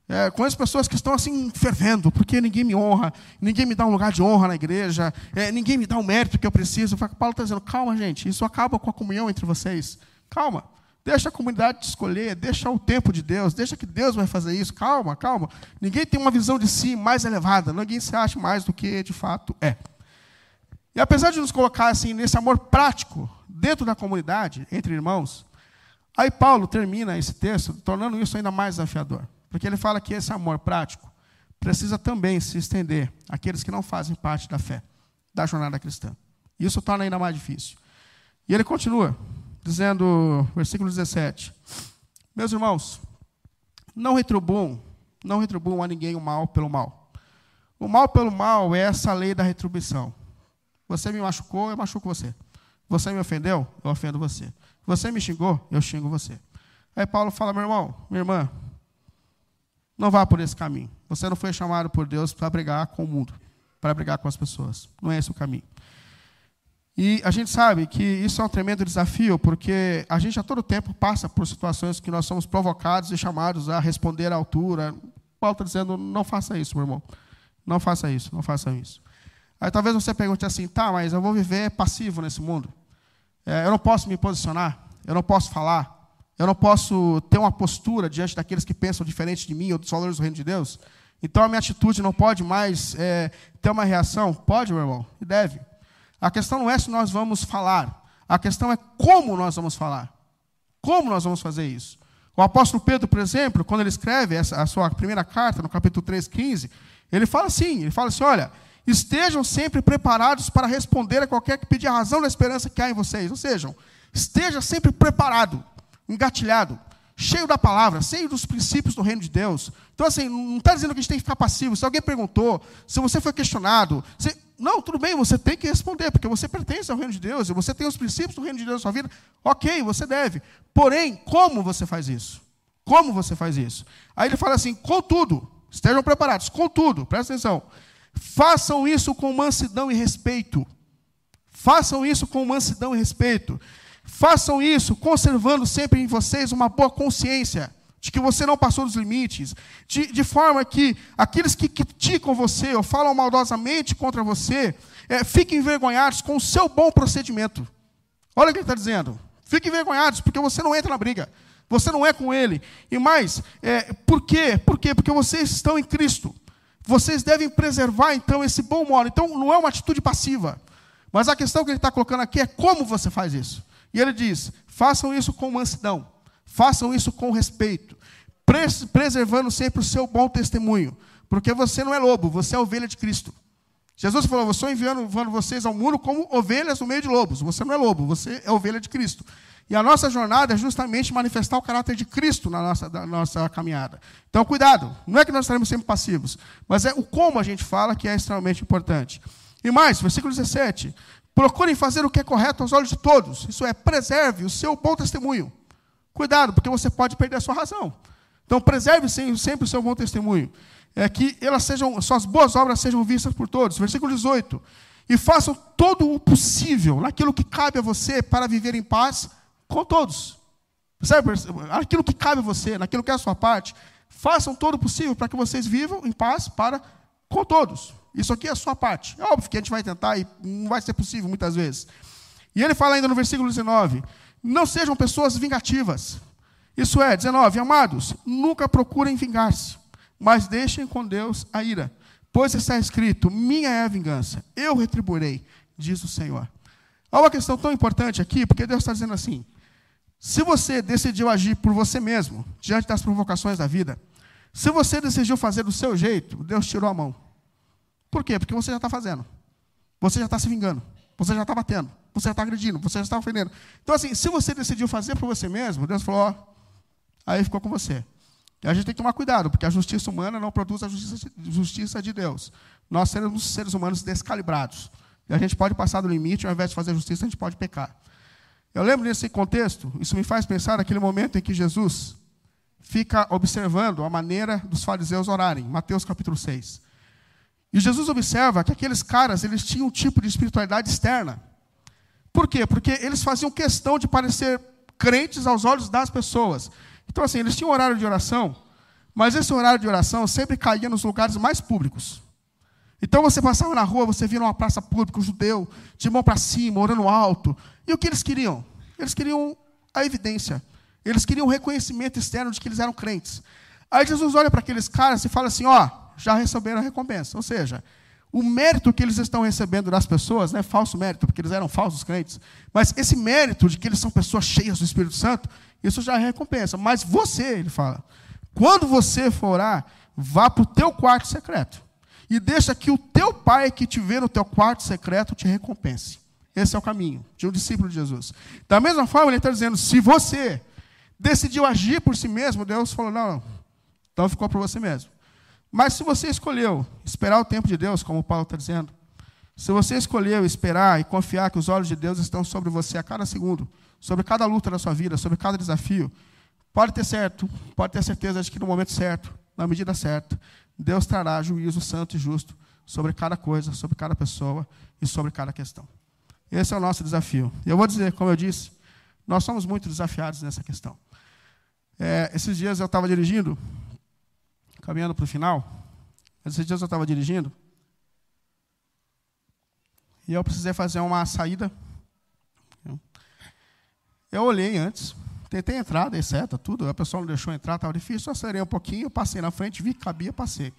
É, conheço pessoas que estão assim fervendo, porque ninguém me honra, ninguém me dá um lugar de honra na igreja, é, ninguém me dá o mérito que eu preciso. Paulo está dizendo, calma, gente, isso acaba com a comunhão entre vocês. Calma. Deixa a comunidade te escolher, deixa o tempo de Deus, deixa que Deus vai fazer isso. Calma, calma. Ninguém tem uma visão de si mais elevada, ninguém se acha mais do que de fato é. E apesar de nos colocar assim nesse amor prático dentro da comunidade, entre irmãos, aí Paulo termina esse texto tornando isso ainda mais desafiador. Porque ele fala que esse amor prático precisa também se estender àqueles que não fazem parte da fé, da jornada cristã. Isso torna ainda mais difícil. E ele continua, dizendo, versículo 17: Meus irmãos, não retribuam, não retribuam a ninguém o mal pelo mal. O mal pelo mal é essa lei da retribuição. Você me machucou, eu machuco você. Você me ofendeu, eu ofendo você. Você me xingou, eu xingo você. Aí Paulo fala, meu irmão, minha irmã, não vá por esse caminho. Você não foi chamado por Deus para brigar com o mundo, para brigar com as pessoas. Não é esse o caminho. E a gente sabe que isso é um tremendo desafio, porque a gente a todo tempo passa por situações que nós somos provocados e chamados a responder à altura. Paulo está dizendo: não faça isso, meu irmão. Não faça isso, não faça isso. Aí talvez você pergunte assim: tá, mas eu vou viver passivo nesse mundo. É, eu não posso me posicionar, eu não posso falar, eu não posso ter uma postura diante daqueles que pensam diferente de mim ou dos valores do reino de Deus. Então a minha atitude não pode mais é, ter uma reação? Pode, meu irmão, e deve. A questão não é se nós vamos falar, a questão é como nós vamos falar. Como nós vamos fazer isso? O apóstolo Pedro, por exemplo, quando ele escreve essa, a sua primeira carta, no capítulo 3, 15, ele fala assim: ele fala assim, olha, estejam sempre preparados para responder a qualquer que pedir a razão da esperança que há em vocês. Ou seja, esteja sempre preparado engatilhado, cheio da palavra, cheio dos princípios do reino de Deus. Então, assim, não está dizendo que a gente tem que ficar passivo. Se alguém perguntou, se você foi questionado, você... não, tudo bem, você tem que responder, porque você pertence ao reino de Deus e você tem os princípios do reino de Deus na sua vida. Ok, você deve. Porém, como você faz isso? Como você faz isso? Aí ele fala assim: contudo, estejam preparados, contudo, presta atenção, façam isso com mansidão e respeito. Façam isso com mansidão e respeito. Façam isso conservando sempre em vocês uma boa consciência de que você não passou dos limites, de, de forma que aqueles que criticam você ou falam maldosamente contra você é, fiquem envergonhados com o seu bom procedimento. Olha o que ele está dizendo. Fiquem envergonhados, porque você não entra na briga. Você não é com ele. E mais, é, por quê? Por quê? Porque vocês estão em Cristo. Vocês devem preservar, então, esse bom modo. Então, não é uma atitude passiva. Mas a questão que ele está colocando aqui é como você faz isso. E ele diz: façam isso com mansidão, façam isso com respeito, preservando sempre o seu bom testemunho, porque você não é lobo, você é ovelha de Cristo. Jesus falou: Eu estou enviando, enviando vocês ao mundo como ovelhas no meio de lobos. Você não é lobo, você é ovelha de Cristo. E a nossa jornada é justamente manifestar o caráter de Cristo na nossa, na nossa caminhada. Então, cuidado, não é que nós estaremos sempre passivos, mas é o como a gente fala que é extremamente importante. E mais, versículo 17: procurem fazer o que é correto aos olhos de todos, isso é, preserve o seu bom testemunho. Cuidado, porque você pode perder a sua razão. Então, preserve sempre o seu bom testemunho. É que elas sejam, suas boas obras sejam vistas por todos. Versículo 18. E façam todo o possível naquilo que cabe a você para viver em paz com todos. Percebe? Aquilo que cabe a você, naquilo que é a sua parte, façam todo o possível para que vocês vivam em paz para com todos. Isso aqui é a sua parte. É óbvio que a gente vai tentar e não vai ser possível muitas vezes. E ele fala ainda no versículo 19: Não sejam pessoas vingativas. Isso é, 19, amados, nunca procurem vingar-se, mas deixem com Deus a ira. Pois está escrito: Minha é a vingança, eu retribuirei, diz o Senhor. Há uma questão tão importante aqui, porque Deus está dizendo assim: se você decidiu agir por você mesmo, diante das provocações da vida, se você decidiu fazer do seu jeito, Deus tirou a mão. Por quê? Porque você já está fazendo. Você já está se vingando. Você já está batendo. Você está agredindo. Você está ofendendo. Então, assim, se você decidiu fazer por você mesmo, Deus falou, ó, aí ficou com você. E a gente tem que tomar cuidado, porque a justiça humana não produz a justiça, justiça de Deus. Nós somos seres humanos descalibrados. E a gente pode passar do limite, ao invés de fazer justiça, a gente pode pecar. Eu lembro nesse contexto, isso me faz pensar naquele momento em que Jesus fica observando a maneira dos fariseus orarem, Mateus capítulo 6. E Jesus observa que aqueles caras, eles tinham um tipo de espiritualidade externa. Por quê? Porque eles faziam questão de parecer crentes aos olhos das pessoas. Então, assim, eles tinham horário de oração, mas esse horário de oração sempre caía nos lugares mais públicos. Então você passava na rua, você via uma praça pública, um judeu, de mão para cima, orando alto. E o que eles queriam? Eles queriam a evidência. Eles queriam o reconhecimento externo de que eles eram crentes. Aí Jesus olha para aqueles caras e fala assim: ó, já receberam a recompensa. Ou seja, o mérito que eles estão recebendo das pessoas, não é falso mérito, porque eles eram falsos crentes, mas esse mérito de que eles são pessoas cheias do Espírito Santo, isso já é recompensa. Mas você, ele fala, quando você for orar, vá para o teu quarto secreto. E deixa que o teu pai que te vê no teu quarto secreto te recompense. Esse é o caminho de um discípulo de Jesus. Da mesma forma, ele está dizendo: se você decidiu agir por si mesmo, Deus falou: não, então ficou para você mesmo. Mas se você escolheu esperar o tempo de Deus, como Paulo está dizendo, se você escolheu esperar e confiar que os olhos de Deus estão sobre você a cada segundo, sobre cada luta da sua vida, sobre cada desafio, pode ter certo, pode ter certeza de que no momento certo, na medida certa, Deus trará juízo santo e justo sobre cada coisa, sobre cada pessoa e sobre cada questão. Esse é o nosso desafio. Eu vou dizer, como eu disse, nós somos muito desafiados nessa questão. É, esses dias eu estava dirigindo caminhando para o final, esses dias eu estava dirigindo, e eu precisei fazer uma saída. Eu olhei antes, tentei entrar, dei seta, tudo, a pessoa não deixou entrar, estava difícil, eu acelerei um pouquinho, passei na frente, vi que cabia, passei.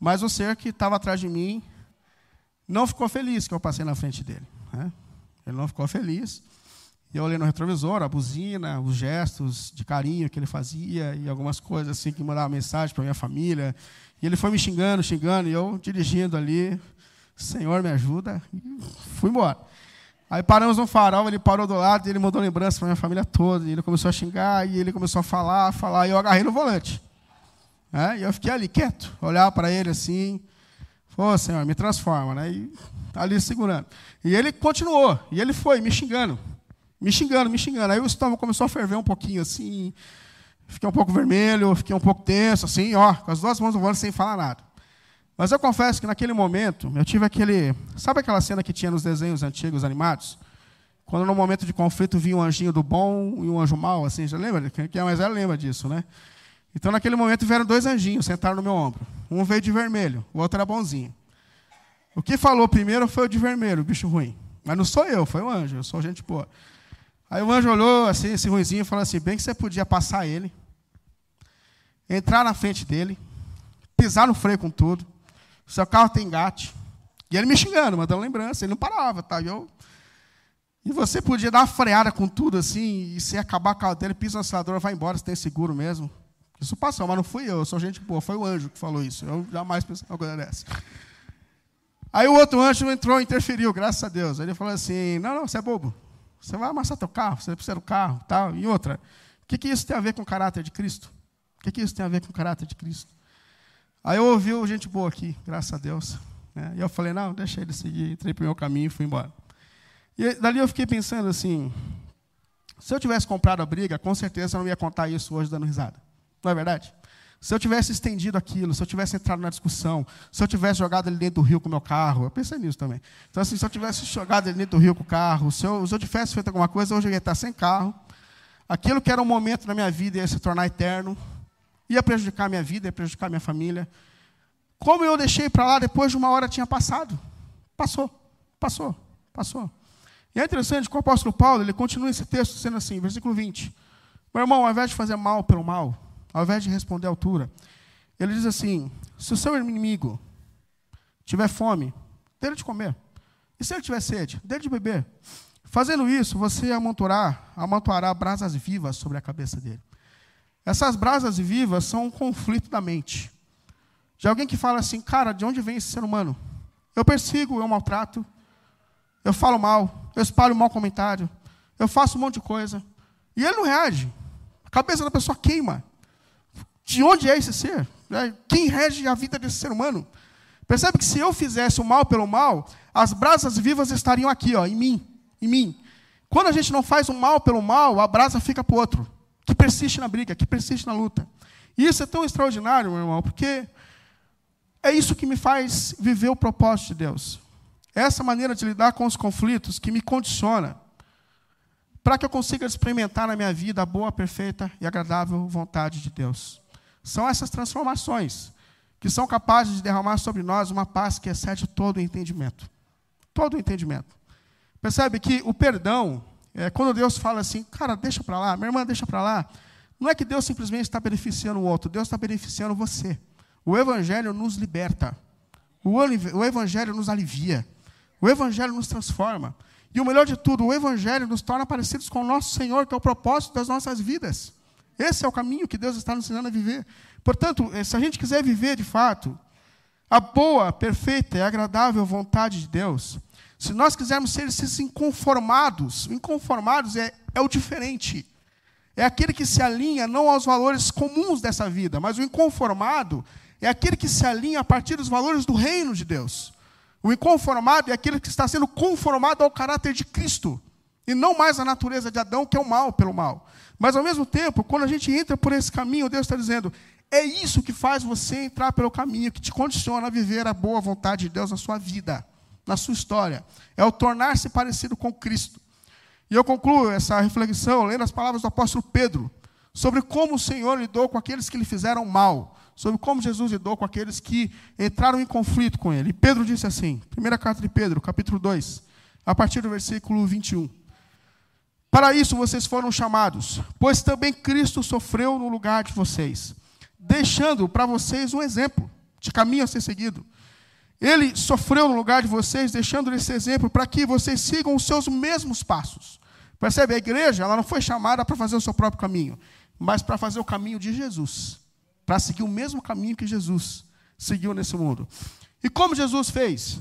Mas o ser que estava atrás de mim não ficou feliz que eu passei na frente dele. Né? Ele não ficou feliz. E eu olhei no retrovisor, a buzina, os gestos de carinho que ele fazia e algumas coisas assim que mandava mensagem para minha família. E ele foi me xingando, xingando, e eu dirigindo ali, Senhor me ajuda, e fui embora. Aí paramos no farol, ele parou do lado e ele mandou lembrança para minha família toda. E ele começou a xingar, e ele começou a falar, a falar, e eu agarrei no volante. É, e eu fiquei ali quieto, olhar para ele assim, Ô Senhor, me transforma, né? E ali segurando. E ele continuou, e ele foi me xingando. Me xingando, me xingando. Aí o estômago começou a ferver um pouquinho assim. Fiquei um pouco vermelho, fiquei um pouco tenso, assim, ó, com as duas mãos no volante sem falar nada. Mas eu confesso que naquele momento, eu tive aquele. Sabe aquela cena que tinha nos desenhos antigos animados? Quando no momento de conflito vinha um anjinho do bom e um anjo mau, assim, já lembra? Quem é mais velho lembra disso, né? Então naquele momento vieram dois anjinhos, sentaram no meu ombro. Um veio de vermelho, o outro era bonzinho. O que falou primeiro foi o de vermelho, o bicho ruim. Mas não sou eu, foi o anjo, eu sou gente boa. Aí o anjo olhou assim, esse ruizinho, e falou assim: bem que você podia passar ele, entrar na frente dele, pisar no freio com tudo, seu carro tem engate. E ele me xingando, mandando lembrança, ele não parava, tá? E, eu... e você podia dar uma freada com tudo assim, e se acabar a carro dele, pisa no acelerador, vai embora, você tem seguro mesmo. Isso passou, mas não fui eu, eu sou gente boa, foi o anjo que falou isso. Eu jamais pensei uma coisa dessa. Aí o outro anjo entrou, interferiu, graças a Deus. Ele falou assim: Não, não, você é bobo. Você vai amassar teu carro, você precisa do carro, tal. E outra, o que, que isso tem a ver com o caráter de Cristo? O que, que isso tem a ver com o caráter de Cristo? Aí eu ouvi gente boa aqui, graças a Deus. Né? E eu falei, não, deixa ele seguir. Entrei para o meu caminho e fui embora. E dali eu fiquei pensando assim, se eu tivesse comprado a briga, com certeza eu não ia contar isso hoje dando risada. Não é verdade? Se eu tivesse estendido aquilo, se eu tivesse entrado na discussão, se eu tivesse jogado ele dentro do rio com o meu carro, eu pensei nisso também. Então, assim, se eu tivesse jogado ele dentro do rio com o carro, se eu, se eu tivesse feito alguma coisa, hoje eu ia estar sem carro. Aquilo que era um momento na minha vida ia se tornar eterno, ia prejudicar a minha vida, ia prejudicar a minha família. Como eu deixei para lá, depois de uma hora tinha passado. Passou, passou, passou. E é interessante que o apóstolo Paulo, ele continua esse texto sendo assim, versículo 20. Meu irmão, ao invés de fazer mal pelo mal, ao invés de responder à altura, ele diz assim: se o seu inimigo tiver fome, dê-lhe de comer. E se ele tiver sede, dê-lhe de beber. Fazendo isso, você amontoará, amontoará brasas vivas sobre a cabeça dele. Essas brasas vivas são um conflito da mente. De alguém que fala assim, cara, de onde vem esse ser humano? Eu persigo, eu maltrato, eu falo mal, eu espalho mau comentário, eu faço um monte de coisa. E ele não reage. A cabeça da pessoa queima. De onde é esse ser? Né? Quem rege a vida desse ser humano? Percebe que se eu fizesse o mal pelo mal, as brasas vivas estariam aqui, ó, em mim, em mim. Quando a gente não faz o mal pelo mal, a brasa fica para o outro, que persiste na briga, que persiste na luta. E isso é tão extraordinário, meu irmão, porque é isso que me faz viver o propósito de Deus. É essa maneira de lidar com os conflitos que me condiciona para que eu consiga experimentar na minha vida a boa, perfeita e agradável vontade de Deus. São essas transformações que são capazes de derramar sobre nós uma paz que excede todo o entendimento. Todo o entendimento. Percebe que o perdão, é, quando Deus fala assim, cara, deixa para lá, minha irmã, deixa para lá, não é que Deus simplesmente está beneficiando o outro, Deus está beneficiando você. O Evangelho nos liberta. O Evangelho nos alivia. O Evangelho nos transforma. E o melhor de tudo, o Evangelho nos torna parecidos com o nosso Senhor, que é o propósito das nossas vidas. Esse é o caminho que Deus está nos ensinando a viver. Portanto, eh, se a gente quiser viver de fato a boa, perfeita e agradável vontade de Deus, se nós quisermos ser esses inconformados, inconformados é, é o diferente. É aquele que se alinha não aos valores comuns dessa vida, mas o inconformado é aquele que se alinha a partir dos valores do reino de Deus. O inconformado é aquele que está sendo conformado ao caráter de Cristo, e não mais à natureza de Adão, que é o mal pelo mal. Mas, ao mesmo tempo, quando a gente entra por esse caminho, Deus está dizendo: é isso que faz você entrar pelo caminho, que te condiciona a viver a boa vontade de Deus na sua vida, na sua história. É o tornar-se parecido com Cristo. E eu concluo essa reflexão lendo as palavras do apóstolo Pedro, sobre como o Senhor lidou com aqueles que lhe fizeram mal sobre como Jesus lidou com aqueles que entraram em conflito com ele. E Pedro disse assim, primeira carta de Pedro, capítulo 2, a partir do versículo 21. Para isso vocês foram chamados, pois também Cristo sofreu no lugar de vocês, deixando para vocês um exemplo de caminho a ser seguido. Ele sofreu no lugar de vocês, deixando esse exemplo para que vocês sigam os seus mesmos passos. Percebe? A igreja ela não foi chamada para fazer o seu próprio caminho, mas para fazer o caminho de Jesus para seguir o mesmo caminho que Jesus seguiu nesse mundo. E como Jesus fez?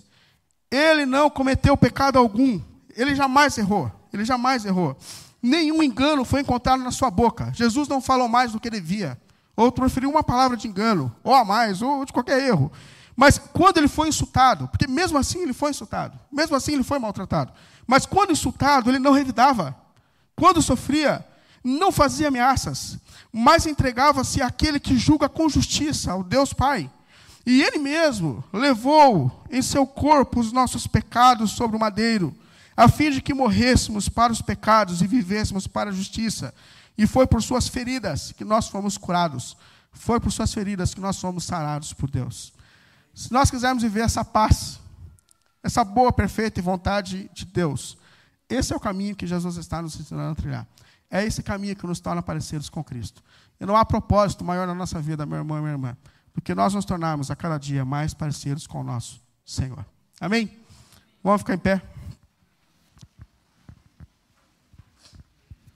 Ele não cometeu pecado algum. Ele jamais errou. Ele jamais errou. Nenhum engano foi encontrado na sua boca. Jesus não falou mais do que devia. Ou preferiu uma palavra de engano, ou a mais, ou de qualquer erro. Mas quando ele foi insultado, porque mesmo assim ele foi insultado, mesmo assim ele foi maltratado. Mas quando insultado, ele não revidava. Quando sofria, não fazia ameaças mas entregava-se àquele que julga com justiça, ao Deus Pai. E ele mesmo levou em seu corpo os nossos pecados sobre o madeiro, a fim de que morrêssemos para os pecados e vivêssemos para a justiça. E foi por suas feridas que nós fomos curados. Foi por suas feridas que nós fomos sarados por Deus. Se nós quisermos viver essa paz, essa boa, perfeita vontade de Deus, esse é o caminho que Jesus está nos ensinando a trilhar. É esse caminho que nos torna parecidos com Cristo. E não há propósito maior na nossa vida, meu irmão e minha irmã, do que nós nos tornarmos a cada dia mais parecidos com o nosso Senhor. Amém? Vamos ficar em pé.